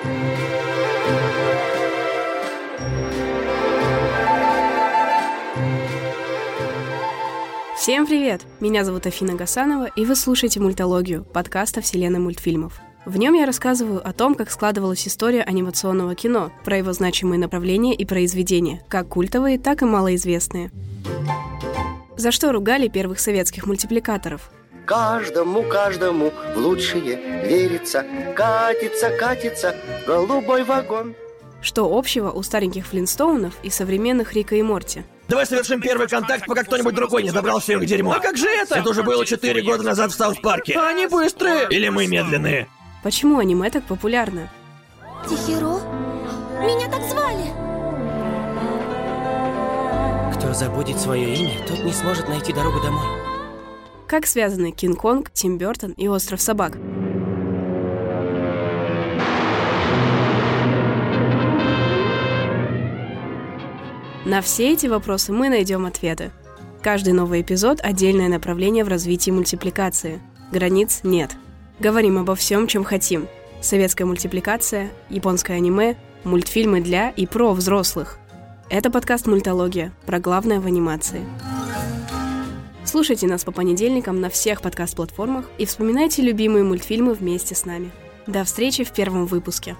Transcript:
Всем привет! Меня зовут Афина Гасанова, и вы слушаете «Мультологию» — подкаста вселенной мультфильмов. В нем я рассказываю о том, как складывалась история анимационного кино, про его значимые направления и произведения, как культовые, так и малоизвестные. За что ругали первых советских мультипликаторов? Каждому, каждому в лучшее верится Катится, катится голубой вагон Что общего у стареньких Флинстоунов и современных Рика и Морти? Давай совершим первый контакт, пока кто-нибудь другой не забрал все их дерьмо. А как же это? Это уже было четыре года назад в Саус-парке. Они быстрые! Или мы медленные. Почему аниме так популярно? Тихиро? Меня так звали! Кто забудет свое имя, тот не сможет найти дорогу домой. Как связаны Кинг-Конг, Тим Бертон и Остров собак? На все эти вопросы мы найдем ответы. Каждый новый эпизод – отдельное направление в развитии мультипликации. Границ нет. Говорим обо всем, чем хотим. Советская мультипликация, японское аниме, мультфильмы для и про взрослых. Это подкаст «Мультология» про главное в анимации. Слушайте нас по понедельникам на всех подкаст-платформах и вспоминайте любимые мультфильмы вместе с нами. До встречи в первом выпуске.